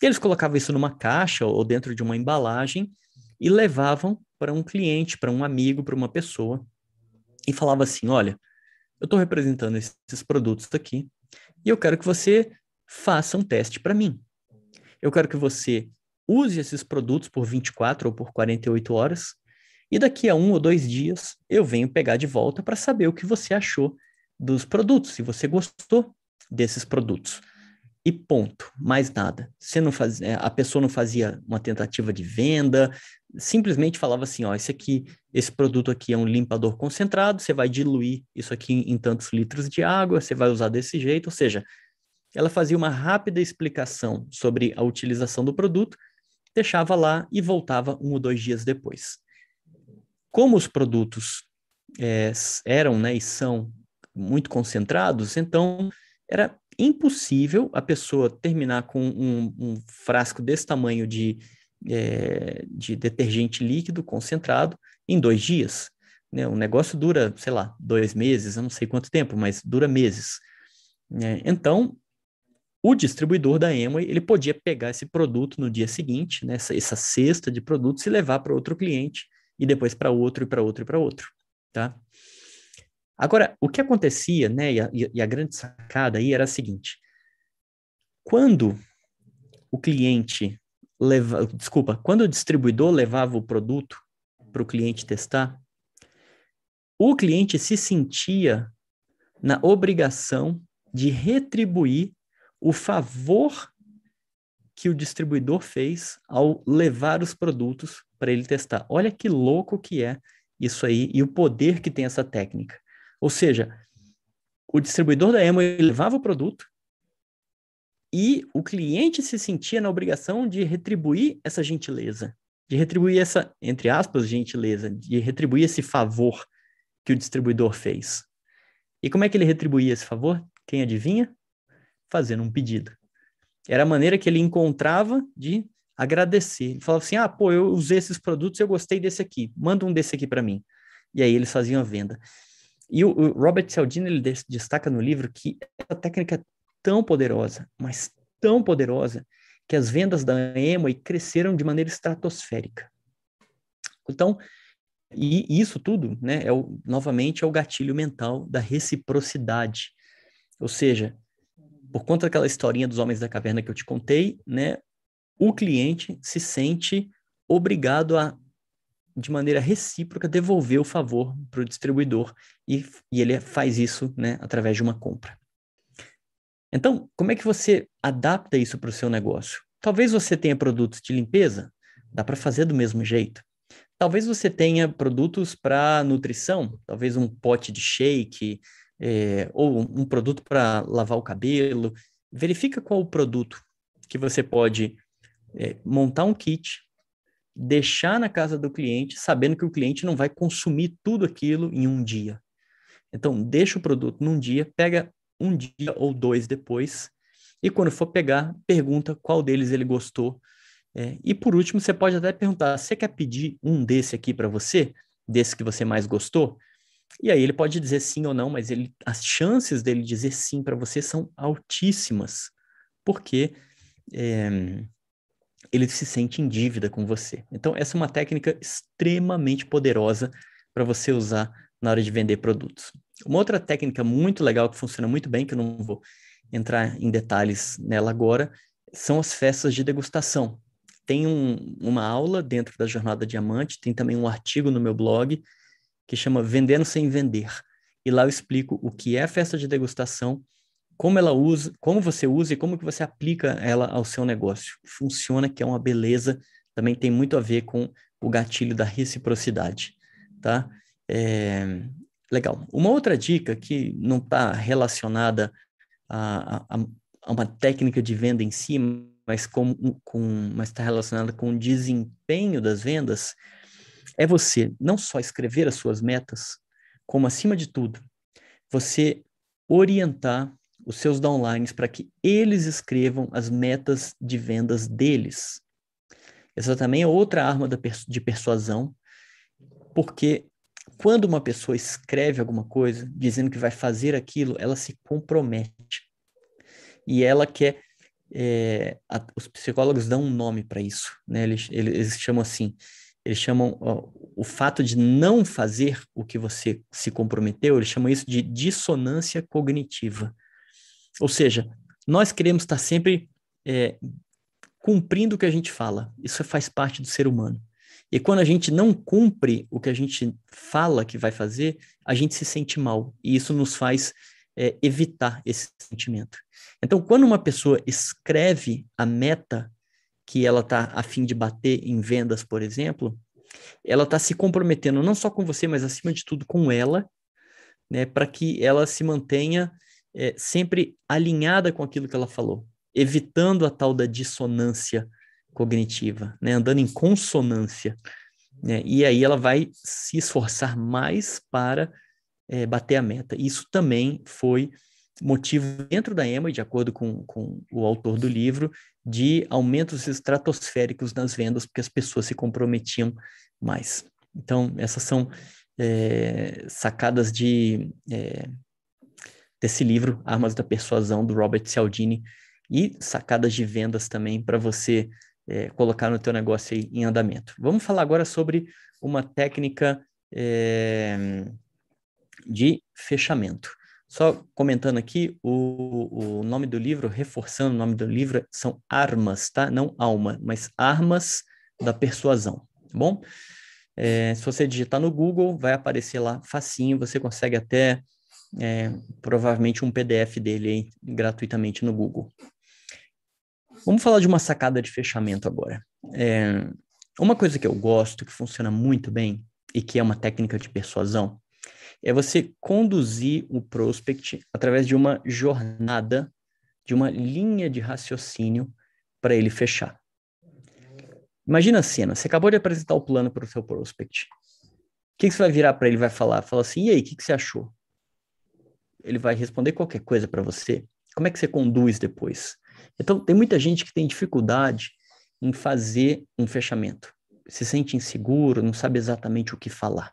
E eles colocavam isso numa caixa ou dentro de uma embalagem e levavam para um cliente, para um amigo, para uma pessoa e falava assim: olha, eu estou representando esses produtos aqui e eu quero que você faça um teste para mim. Eu quero que você use esses produtos por 24 ou por 48 horas e daqui a um ou dois dias eu venho pegar de volta para saber o que você achou dos produtos, se você gostou desses produtos. E ponto, mais nada. Você não faz, é, a pessoa não fazia uma tentativa de venda, simplesmente falava assim, ó, esse aqui, esse produto aqui é um limpador concentrado, você vai diluir isso aqui em, tantos litros de água, você vai usar desse jeito, ou seja, ela fazia uma rápida explicação sobre a utilização do produto, deixava lá e voltava um ou dois dias depois. Como os produtos é, eram né, e são muito concentrados, então era impossível a pessoa terminar com um, um frasco desse tamanho de, é, de detergente líquido concentrado em dois dias. Né? O negócio dura, sei lá, dois meses, eu não sei quanto tempo, mas dura meses. É, então, o distribuidor da Amway, ele podia pegar esse produto no dia seguinte, né, essa, essa cesta de produtos e levar para outro cliente e depois para outro e para outro e para outro, tá? Agora, o que acontecia, né, e a, e a grande sacada aí era a seguinte: quando o cliente leva, desculpa, quando o distribuidor levava o produto para o cliente testar, o cliente se sentia na obrigação de retribuir o favor que o distribuidor fez ao levar os produtos para ele testar. Olha que louco que é isso aí e o poder que tem essa técnica. Ou seja, o distribuidor da Emo levava o produto e o cliente se sentia na obrigação de retribuir essa gentileza, de retribuir essa, entre aspas, gentileza, de retribuir esse favor que o distribuidor fez. E como é que ele retribuía esse favor? Quem adivinha? Fazendo um pedido. Era a maneira que ele encontrava de agradecer. Ele falava assim: ah, pô, eu usei esses produtos, eu gostei desse aqui, manda um desse aqui para mim. E aí eles faziam a venda. E o, o Robert Cialdini ele destaca no livro que essa técnica é tão poderosa, mas tão poderosa, que as vendas da Amway cresceram de maneira estratosférica. Então, e isso tudo, né, é o, novamente, é o gatilho mental da reciprocidade. Ou seja, por conta daquela historinha dos homens da caverna que eu te contei, né, o cliente se sente obrigado a de maneira recíproca, devolver o favor para o distribuidor e, e ele faz isso né, através de uma compra. Então, como é que você adapta isso para o seu negócio? Talvez você tenha produtos de limpeza, dá para fazer do mesmo jeito. Talvez você tenha produtos para nutrição, talvez um pote de shake, é, ou um produto para lavar o cabelo. Verifica qual o produto que você pode é, montar um kit, deixar na casa do cliente, sabendo que o cliente não vai consumir tudo aquilo em um dia. Então, deixa o produto num dia, pega um dia ou dois depois, e quando for pegar, pergunta qual deles ele gostou. É, e por último, você pode até perguntar: você quer pedir um desse aqui para você? Desse que você mais gostou? E aí ele pode dizer sim ou não, mas ele, as chances dele dizer sim para você são altíssimas, porque é, ele se sente em dívida com você. Então, essa é uma técnica extremamente poderosa para você usar na hora de vender produtos. Uma outra técnica muito legal que funciona muito bem, que eu não vou entrar em detalhes nela agora, são as festas de degustação. Tem um, uma aula dentro da Jornada Diamante, tem também um artigo no meu blog que chama Vendendo Sem Vender. E lá eu explico o que é a festa de degustação como ela usa, como você usa e como que você aplica ela ao seu negócio. Funciona que é uma beleza, também tem muito a ver com o gatilho da reciprocidade, tá? É, legal. Uma outra dica que não está relacionada a, a, a, uma técnica de venda em si, mas com, com mas está relacionada com o desempenho das vendas, é você não só escrever as suas metas, como acima de tudo, você orientar os seus downlines para que eles escrevam as metas de vendas deles. Essa também é outra arma de persuasão, porque quando uma pessoa escreve alguma coisa dizendo que vai fazer aquilo, ela se compromete. E ela quer. É, a, os psicólogos dão um nome para isso, né? Eles, eles chamam assim: eles chamam ó, o fato de não fazer o que você se comprometeu, eles chamam isso de dissonância cognitiva. Ou seja, nós queremos estar sempre é, cumprindo o que a gente fala. Isso faz parte do ser humano. E quando a gente não cumpre o que a gente fala que vai fazer, a gente se sente mal. E isso nos faz é, evitar esse sentimento. Então, quando uma pessoa escreve a meta que ela está a fim de bater em vendas, por exemplo, ela está se comprometendo não só com você, mas acima de tudo com ela, né, para que ela se mantenha é, sempre alinhada com aquilo que ela falou, evitando a tal da dissonância cognitiva, né, andando em consonância. Né, e aí ela vai se esforçar mais para é, bater a meta. Isso também foi motivo dentro da EMA, de acordo com, com o autor do livro, de aumentos estratosféricos nas vendas, porque as pessoas se comprometiam mais. Então, essas são é, sacadas de, é, desse livro, Armas da Persuasão, do Robert Cialdini, e sacadas de vendas também para você é, colocar no teu negócio aí em andamento. Vamos falar agora sobre uma técnica é, de fechamento. Só comentando aqui, o, o nome do livro, reforçando o nome do livro, são Armas, tá? Não Alma, mas Armas da Persuasão, tá bom? É, se você digitar no Google, vai aparecer lá facinho, você consegue até é, provavelmente um PDF dele aí, gratuitamente no Google. Vamos falar de uma sacada de fechamento agora. É, uma coisa que eu gosto, que funciona muito bem e que é uma técnica de persuasão, é você conduzir o prospect através de uma jornada, de uma linha de raciocínio para ele fechar. Imagina a cena, você acabou de apresentar o plano para o seu prospect. O que, que você vai virar para ele vai falar? Fala assim, e aí, o que, que você achou? Ele vai responder qualquer coisa para você. Como é que você conduz depois? Então, tem muita gente que tem dificuldade em fazer um fechamento. Se sente inseguro, não sabe exatamente o que falar.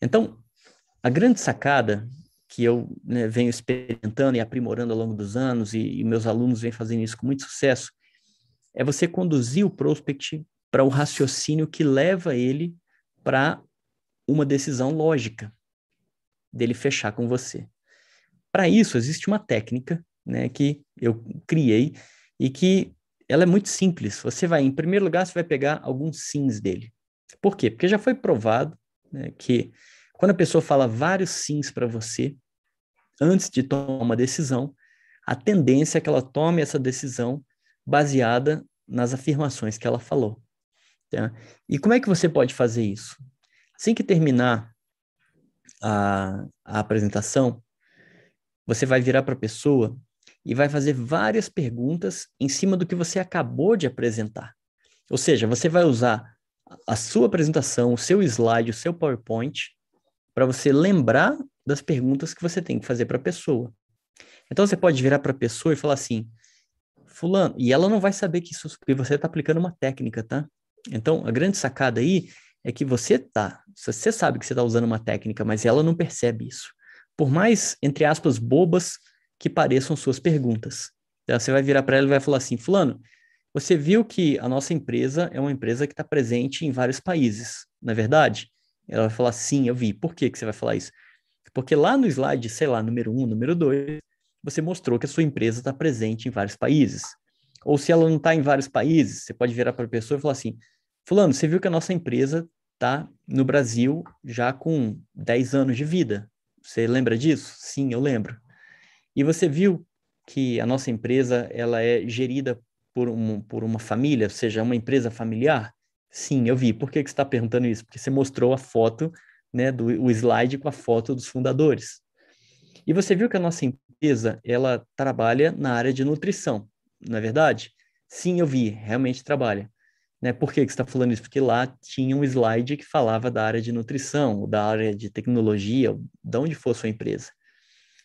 Então, a grande sacada que eu né, venho experimentando e aprimorando ao longo dos anos, e, e meus alunos vêm fazendo isso com muito sucesso, é você conduzir o prospect para o raciocínio que leva ele para uma decisão lógica dele fechar com você. Para isso, existe uma técnica né, que eu criei e que ela é muito simples. Você vai, em primeiro lugar, você vai pegar alguns sims dele. Por quê? Porque já foi provado né, que quando a pessoa fala vários sims para você, antes de tomar uma decisão, a tendência é que ela tome essa decisão baseada nas afirmações que ela falou. Tá? E como é que você pode fazer isso? Assim que terminar a, a apresentação, você vai virar para a pessoa e vai fazer várias perguntas em cima do que você acabou de apresentar. Ou seja, você vai usar a sua apresentação, o seu slide, o seu PowerPoint, para você lembrar das perguntas que você tem que fazer para a pessoa. Então você pode virar para a pessoa e falar assim: Fulano, e ela não vai saber que, isso, que você está aplicando uma técnica, tá? Então a grande sacada aí é que você tá, você sabe que você está usando uma técnica, mas ela não percebe isso. Por mais, entre aspas, bobas que pareçam suas perguntas. Então, você vai virar para ela e vai falar assim: Fulano, você viu que a nossa empresa é uma empresa que está presente em vários países, não é verdade? Ela vai falar: Sim, eu vi. Por que, que você vai falar isso? Porque lá no slide, sei lá, número um, número dois, você mostrou que a sua empresa está presente em vários países. Ou se ela não está em vários países, você pode virar para a pessoa e falar assim: Fulano, você viu que a nossa empresa está no Brasil já com 10 anos de vida. Você lembra disso? Sim, eu lembro. E você viu que a nossa empresa ela é gerida por, um, por uma família, ou seja, uma empresa familiar? Sim, eu vi. Por que, que você está perguntando isso? Porque você mostrou a foto, né, do o slide com a foto dos fundadores. E você viu que a nossa empresa, ela trabalha na área de nutrição, não é verdade? Sim, eu vi, realmente trabalha. Né? Por que, que você está falando isso? Porque lá tinha um slide que falava da área de nutrição, da área de tecnologia, de onde for sua empresa.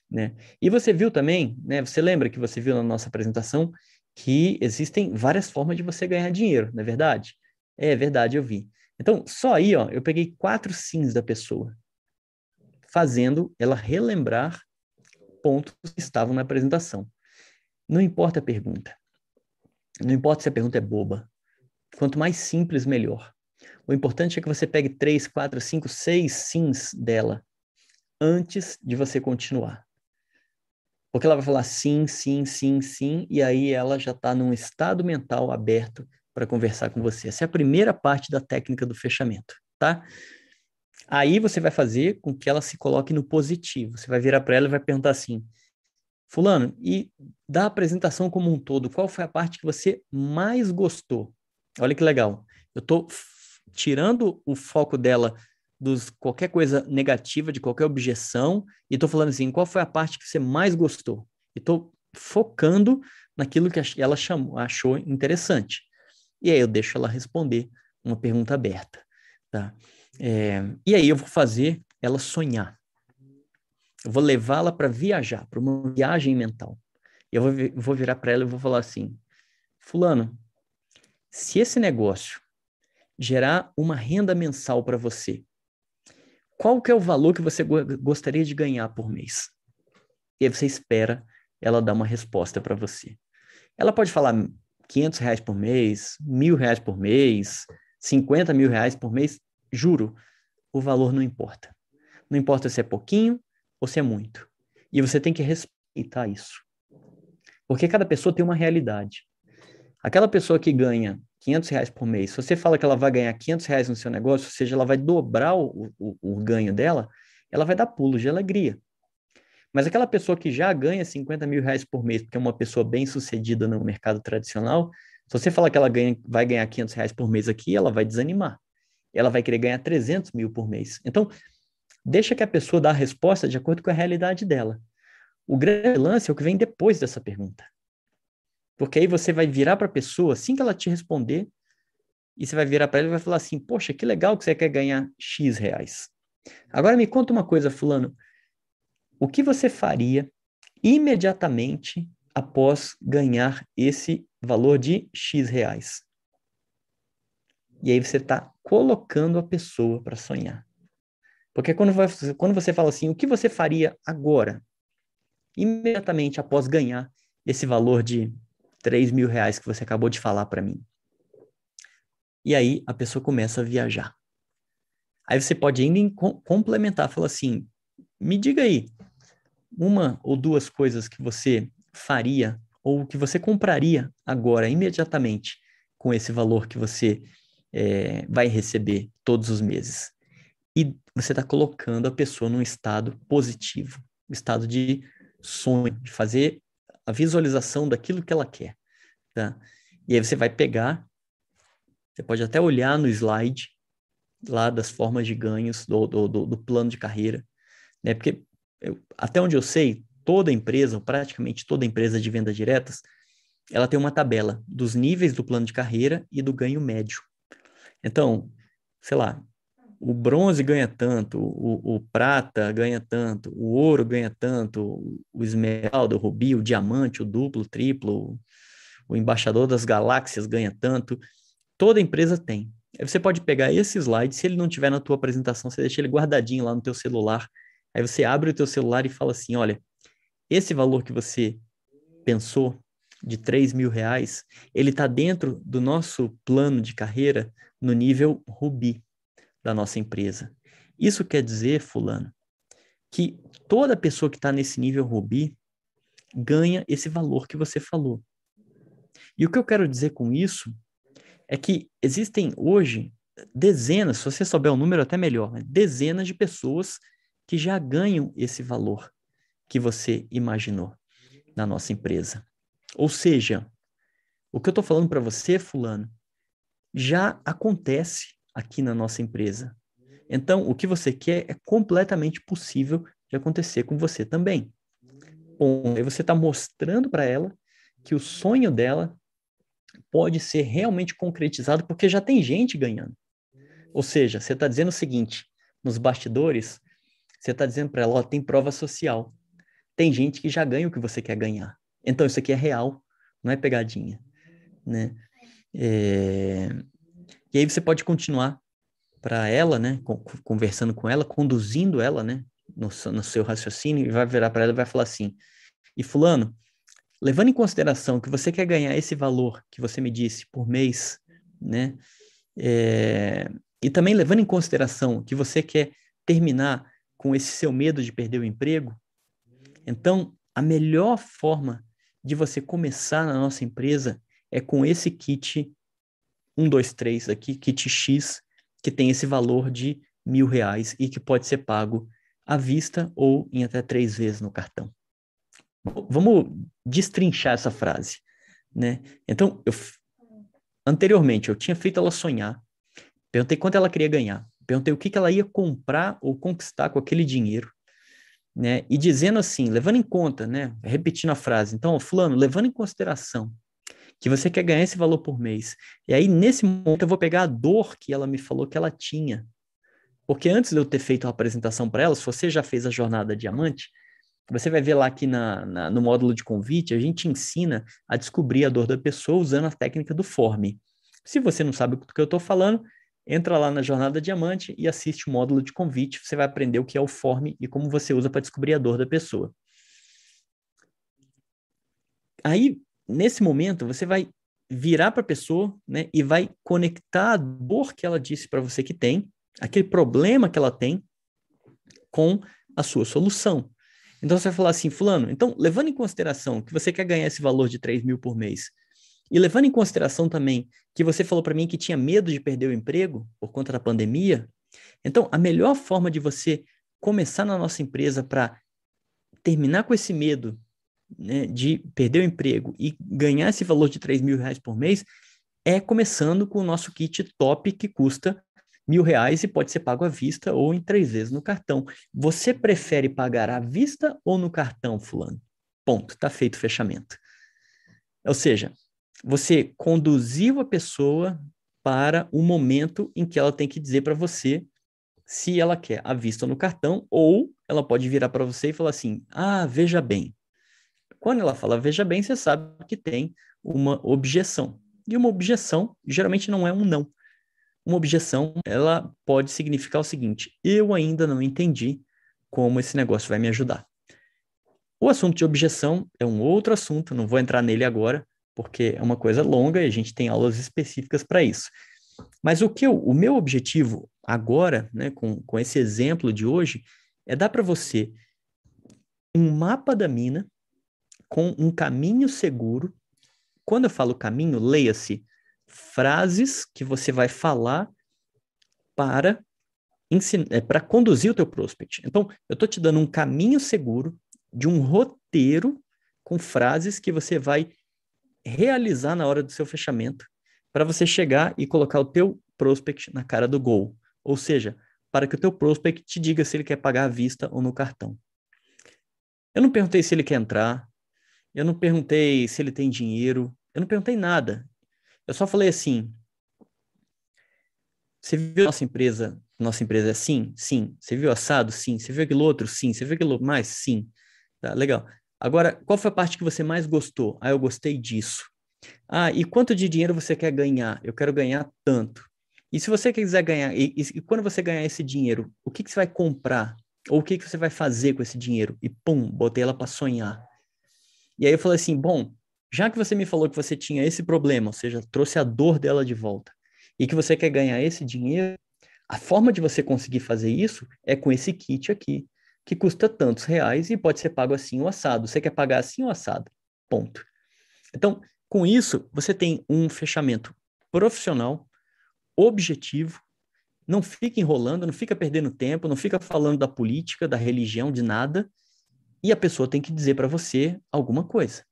Né? E você viu também, né? Você lembra que você viu na nossa apresentação que existem várias formas de você ganhar dinheiro, não é verdade? É verdade, eu vi. Então, só aí, ó, eu peguei quatro sims da pessoa, fazendo ela relembrar pontos que estavam na apresentação. Não importa a pergunta. Não importa se a pergunta é boba. Quanto mais simples, melhor. O importante é que você pegue três, quatro, cinco, seis sims dela antes de você continuar. Porque ela vai falar sim, sim, sim, sim, e aí ela já está num estado mental aberto para conversar com você. Essa é a primeira parte da técnica do fechamento, tá? Aí você vai fazer com que ela se coloque no positivo. Você vai virar para ela e vai perguntar assim: Fulano, e da apresentação como um todo, qual foi a parte que você mais gostou? Olha que legal. Eu estou tirando o foco dela dos qualquer coisa negativa, de qualquer objeção, e estou falando assim, qual foi a parte que você mais gostou? E estou focando naquilo que ela chamou, achou interessante. E aí eu deixo ela responder uma pergunta aberta, tá? É, e aí eu vou fazer ela sonhar. Eu vou levá-la para viajar, para uma viagem mental. Eu vou, vou virar para ela e vou falar assim: Fulano, se esse negócio gerar uma renda mensal para você, qual que é o valor que você gostaria de ganhar por mês? E aí você espera ela dar uma resposta para você. Ela pode falar 500 reais por mês, mil reais por mês, 50 mil reais por mês, juro, o valor não importa. Não importa se é pouquinho ou se é muito. E você tem que respeitar isso. Porque cada pessoa tem uma realidade. Aquela pessoa que ganha 500 reais por mês, se você fala que ela vai ganhar 500 reais no seu negócio, ou seja, ela vai dobrar o, o, o ganho dela, ela vai dar pulos de alegria. Mas aquela pessoa que já ganha 50 mil reais por mês, porque é uma pessoa bem sucedida no mercado tradicional, se você falar que ela ganha, vai ganhar 500 reais por mês aqui, ela vai desanimar. Ela vai querer ganhar 300 mil por mês. Então, deixa que a pessoa dá a resposta de acordo com a realidade dela. O grande lance é o que vem depois dessa pergunta. Porque aí você vai virar para a pessoa, assim que ela te responder, e você vai virar para ela e vai falar assim: Poxa, que legal que você quer ganhar X reais. Agora me conta uma coisa, Fulano. O que você faria imediatamente após ganhar esse valor de X reais? E aí você está colocando a pessoa para sonhar. Porque quando, vai, quando você fala assim, o que você faria agora, imediatamente após ganhar esse valor de 3 mil reais que você acabou de falar para mim? E aí a pessoa começa a viajar. Aí você pode ainda complementar, falar assim, me diga aí, uma ou duas coisas que você faria ou que você compraria agora, imediatamente, com esse valor que você é, vai receber todos os meses. E você está colocando a pessoa num estado positivo, um estado de sonho, de fazer a visualização daquilo que ela quer. Tá? E aí você vai pegar, você pode até olhar no slide lá das formas de ganhos do, do, do, do plano de carreira, né? Porque eu, até onde eu sei, toda empresa, ou praticamente toda empresa de venda diretas, ela tem uma tabela dos níveis do plano de carreira e do ganho médio. Então, sei lá, o bronze ganha tanto, o, o, prata ganha tanto, o ouro ganha tanto, o esmeralda, o rubi, o diamante, o duplo, o triplo, o embaixador das galáxias ganha tanto. Toda empresa tem. Aí você pode pegar esse slide, se ele não tiver na tua apresentação, você deixa ele guardadinho lá no teu celular. Aí você abre o teu celular e fala assim, olha, esse valor que você pensou de 3 mil reais, ele está dentro do nosso plano de carreira no nível Rubi da nossa empresa. Isso quer dizer, fulano, que toda pessoa que está nesse nível Rubi ganha esse valor que você falou. E o que eu quero dizer com isso é que existem hoje dezenas, se você souber o número até melhor, né? dezenas de pessoas que já ganham esse valor que você imaginou na nossa empresa. Ou seja, O que eu estou falando para você, fulano, já acontece aqui na nossa empresa. Então, o que você quer é completamente possível de acontecer com você também. Bom, aí você está mostrando para ela que o sonho dela pode ser realmente concretizado porque já tem gente ganhando. Ou seja, você está dizendo o seguinte: nos bastidores, você está dizendo para ela, ó, tem prova social. Tem gente que já ganha o que você quer ganhar. Então, isso aqui é real, não é pegadinha, né? É... E aí você pode continuar para ela, né, conversando com ela, conduzindo ela, né, no, no seu raciocínio, e vai virar para ela e vai falar assim: e Fulano, levando em consideração que você quer ganhar esse valor que você me disse por mês, né, é, e também levando em consideração que você quer terminar com esse seu medo de perder o emprego, então a melhor forma de você começar na nossa empresa é com esse kit 1, 2, 3 aqui, kit X, que tem esse valor de mil reais e que pode ser pago à vista ou em até três vezes no cartão. Vamos destrinchar essa frase, né? Então, eu, anteriormente, eu tinha feito ela sonhar, perguntei quanto ela queria ganhar, perguntei o que, que ela ia comprar ou conquistar com aquele dinheiro, né? E dizendo assim, levando em conta, né? Repetindo a frase, então, fulano, levando em consideração que você quer ganhar esse valor por mês. E aí, nesse momento, eu vou pegar a dor que ela me falou que ela tinha. Porque antes de eu ter feito a apresentação para ela, se você já fez a jornada diamante, você vai ver lá aqui na, na, no módulo de convite, a gente ensina a descobrir a dor da pessoa usando a técnica do forme. Se você não sabe do que eu estou falando, entra lá na jornada diamante e assiste o módulo de convite. Você vai aprender o que é o forme e como você usa para descobrir a dor da pessoa. Aí, nesse momento, você vai virar para a pessoa né, e vai conectar a dor que ela disse para você que tem, aquele problema que ela tem, com a sua solução. Então você vai falar assim, fulano, então, levando em consideração que você quer ganhar esse valor de 3 mil por mês, e levando em consideração também que você falou para mim que tinha medo de perder o emprego por conta da pandemia, então a melhor forma de você começar na nossa empresa para terminar com esse medo né, de perder o emprego e ganhar esse valor de 3 mil reais por mês é começando com o nosso kit top que custa mil reais e pode ser pago à vista ou em três vezes no cartão. Você prefere pagar à vista ou no cartão, fulano? Ponto, está feito o fechamento. Ou seja, você conduziu a pessoa para o momento em que ela tem que dizer para você se ela quer à vista ou no cartão, ou ela pode virar para você e falar assim: ah, veja bem, quando ela fala veja bem, você sabe que tem uma objeção. E uma objeção geralmente não é um não. Uma objeção, ela pode significar o seguinte: eu ainda não entendi como esse negócio vai me ajudar. O assunto de objeção é um outro assunto, não vou entrar nele agora, porque é uma coisa longa e a gente tem aulas específicas para isso. Mas o que eu, o meu objetivo agora, né, com, com esse exemplo de hoje, é dar para você um mapa da mina com um caminho seguro. Quando eu falo caminho, leia-se frases que você vai falar para ensinar, é, para conduzir o teu prospect. Então, eu estou te dando um caminho seguro de um roteiro com frases que você vai realizar na hora do seu fechamento para você chegar e colocar o teu prospect na cara do gol. Ou seja, para que o teu prospect te diga se ele quer pagar à vista ou no cartão. Eu não perguntei se ele quer entrar, eu não perguntei se ele tem dinheiro, eu não perguntei nada. Eu só falei assim: você viu nossa empresa? Nossa empresa é assim? Sim. Você viu assado? Sim. Você viu aquilo outro? Sim. Você viu aquilo mais? Sim. Tá, legal. Agora, qual foi a parte que você mais gostou? Ah, eu gostei disso. Ah, e quanto de dinheiro você quer ganhar? Eu quero ganhar tanto. E se você quiser ganhar, e, e, quando você ganhar esse dinheiro, o que, que você vai comprar? Ou o que, que você vai fazer com esse dinheiro? E pum, botei ela para sonhar. E aí eu falei assim: bom, já que você me falou que você tinha esse problema, ou seja, trouxe a dor dela de volta, e que você quer ganhar esse dinheiro, a forma de você conseguir fazer isso é com esse kit aqui, que custa tantos reais e pode ser pago assim ou assado. Você quer pagar assim ou assado? Ponto. Então, com isso, você tem um fechamento profissional, objetivo, não fica enrolando, não fica perdendo tempo, não fica falando da política, da religião, de nada, e a pessoa tem que dizer para você alguma coisa.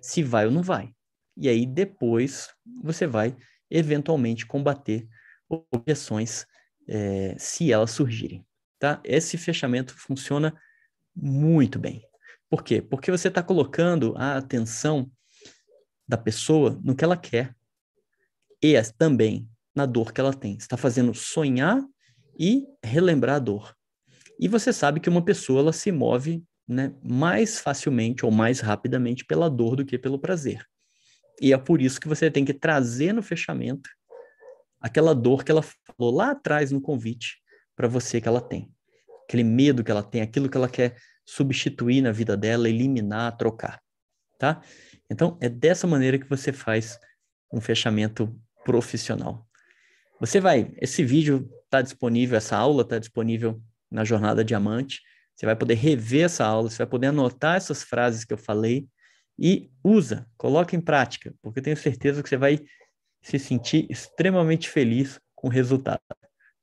Se vai ou não vai. e aí depois você vai eventualmente combater objeções é, se elas surgirem, tá? Esse fechamento funciona muito bem. Por quê? Porque você está colocando a atenção da pessoa no que ela quer e também na dor que ela tem. Está fazendo sonhar e relembrar a dor. E você sabe que uma pessoa ela se move né, mais facilmente ou mais rapidamente pela dor do que pelo prazer. E é por isso que você tem que trazer no fechamento aquela dor que ela falou lá atrás no convite para você que ela tem. Aquele medo que ela tem, aquilo que ela quer substituir na vida dela, eliminar, trocar, tá? Então, é dessa maneira que você faz um fechamento profissional. Você vai, esse vídeo está disponível, essa aula está disponível na Jornada Diamante. Você vai poder rever essa aula, você vai poder anotar essas frases que eu falei e usa, coloca em prática, porque eu tenho certeza que você vai se sentir extremamente feliz com o resultado.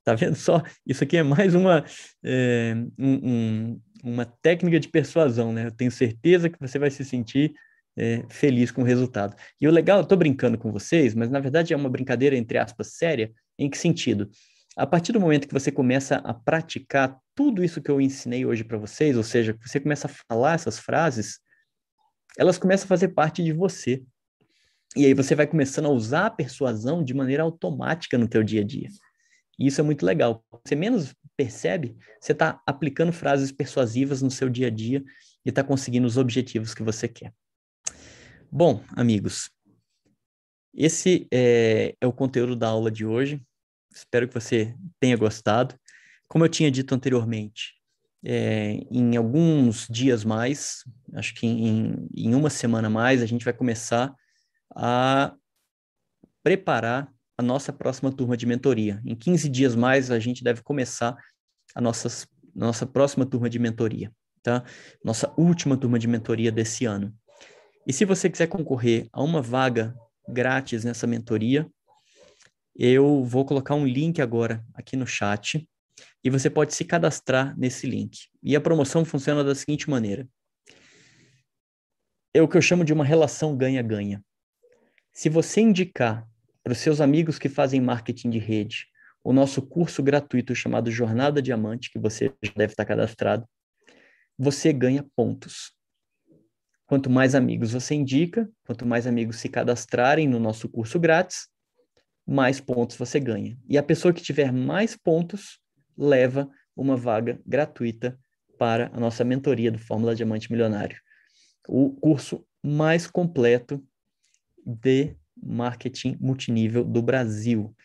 Tá vendo só? Isso aqui é mais uma, é, um, um, uma técnica de persuasão, né? Eu tenho certeza que você vai se sentir é, feliz com o resultado. E o legal, eu estou brincando com vocês, mas na verdade é uma brincadeira, entre aspas, séria. Em que sentido? A partir do momento que você começa a praticar tudo isso que eu ensinei hoje para vocês, ou seja, você começa a falar essas frases, elas começam a fazer parte de você. E aí você vai começando a usar a persuasão de maneira automática no teu dia a dia. E isso é muito legal. Você menos percebe, você está aplicando frases persuasivas no seu dia a dia e está conseguindo os objetivos que você quer. Bom, amigos, esse é, é, o conteúdo da aula de hoje. Espero que você tenha gostado. Como eu tinha dito anteriormente, é, em alguns dias mais, acho que em, em uma semana mais, a gente vai começar a preparar a nossa próxima turma de mentoria. Em 15 dias mais, a gente deve começar a nossas, nossa próxima turma de mentoria, tá? Nossa última turma de mentoria desse ano. E se você quiser concorrer a uma vaga grátis nessa mentoria, eu vou colocar um link agora aqui no chat e você pode se cadastrar nesse link. E a promoção funciona da seguinte maneira: é o que eu chamo de uma relação ganha-ganha. Se você indicar para os seus amigos que fazem marketing de rede o nosso curso gratuito chamado Jornada Diamante, que você já deve estar cadastrado, você ganha pontos. Quanto mais amigos você indica, quanto mais amigos se cadastrarem no nosso curso grátis, mais pontos você ganha. E a pessoa que tiver mais pontos leva uma vaga gratuita para a nossa mentoria do Fórmula Diamante Milionário. O curso mais completo de marketing multinível do Brasil.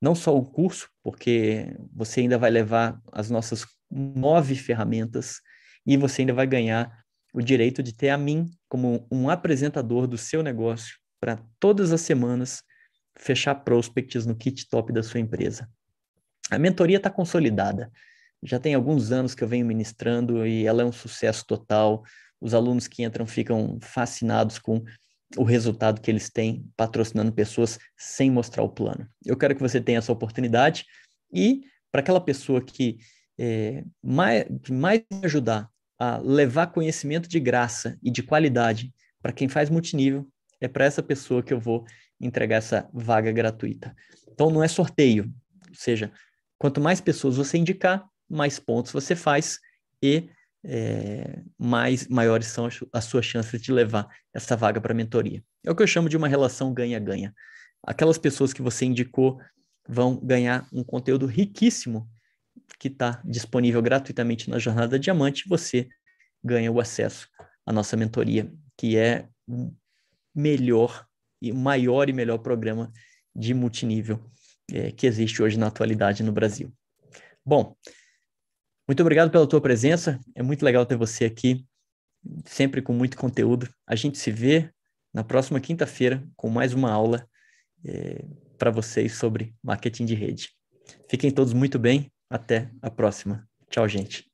Não só o curso, porque você ainda vai levar as nossas nove ferramentas e você ainda vai ganhar o direito de ter a mim como um apresentador do seu negócio para todas as semanas fechar prospects no kit top da sua empresa. A mentoria está consolidada. Já tem alguns anos que eu venho ministrando e ela é um sucesso total. Os alunos que entram ficam fascinados com o resultado que eles têm patrocinando pessoas sem mostrar o plano. Eu quero que você tenha essa oportunidade e para aquela pessoa que é, mais, mais ajudar a levar conhecimento de graça e de qualidade para quem faz multinível, é para essa pessoa que eu vou entregar essa vaga gratuita. Então não é sorteio, ou seja, quanto mais pessoas você indicar, mais pontos você faz e é, mais maiores são as suas chances de levar essa vaga para mentoria. É o que eu chamo de uma relação ganha-ganha. Aquelas pessoas que você indicou vão ganhar um conteúdo riquíssimo que está disponível gratuitamente na Jornada Diamante, você ganha o acesso à nossa mentoria, que é o melhor e maior e melhor programa de multinível é, que existe hoje na atualidade no Brasil. Bom, muito obrigado pela tua presença. É muito legal ter você aqui, sempre com muito conteúdo. A gente se vê na próxima quinta-feira com mais uma aula é, para vocês sobre marketing de rede. Fiquem todos muito bem até a próxima. Tchau, gente.